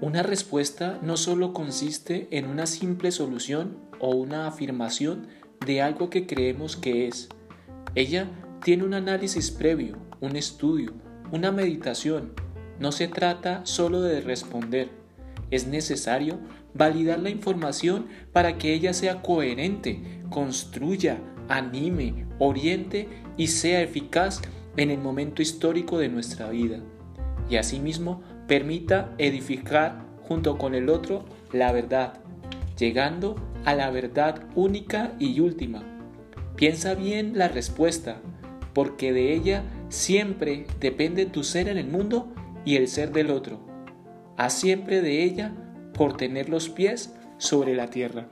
Una respuesta no solo consiste en una simple solución o una afirmación de algo que creemos que es. Ella tiene un análisis previo, un estudio, una meditación. No se trata solo de responder. Es necesario validar la información para que ella sea coherente, construya, anime, oriente y sea eficaz en el momento histórico de nuestra vida. Y asimismo permita edificar junto con el otro la verdad, llegando a la verdad única y última. Piensa bien la respuesta, porque de ella siempre depende tu ser en el mundo y el ser del otro. Haz siempre de ella por tener los pies sobre la tierra.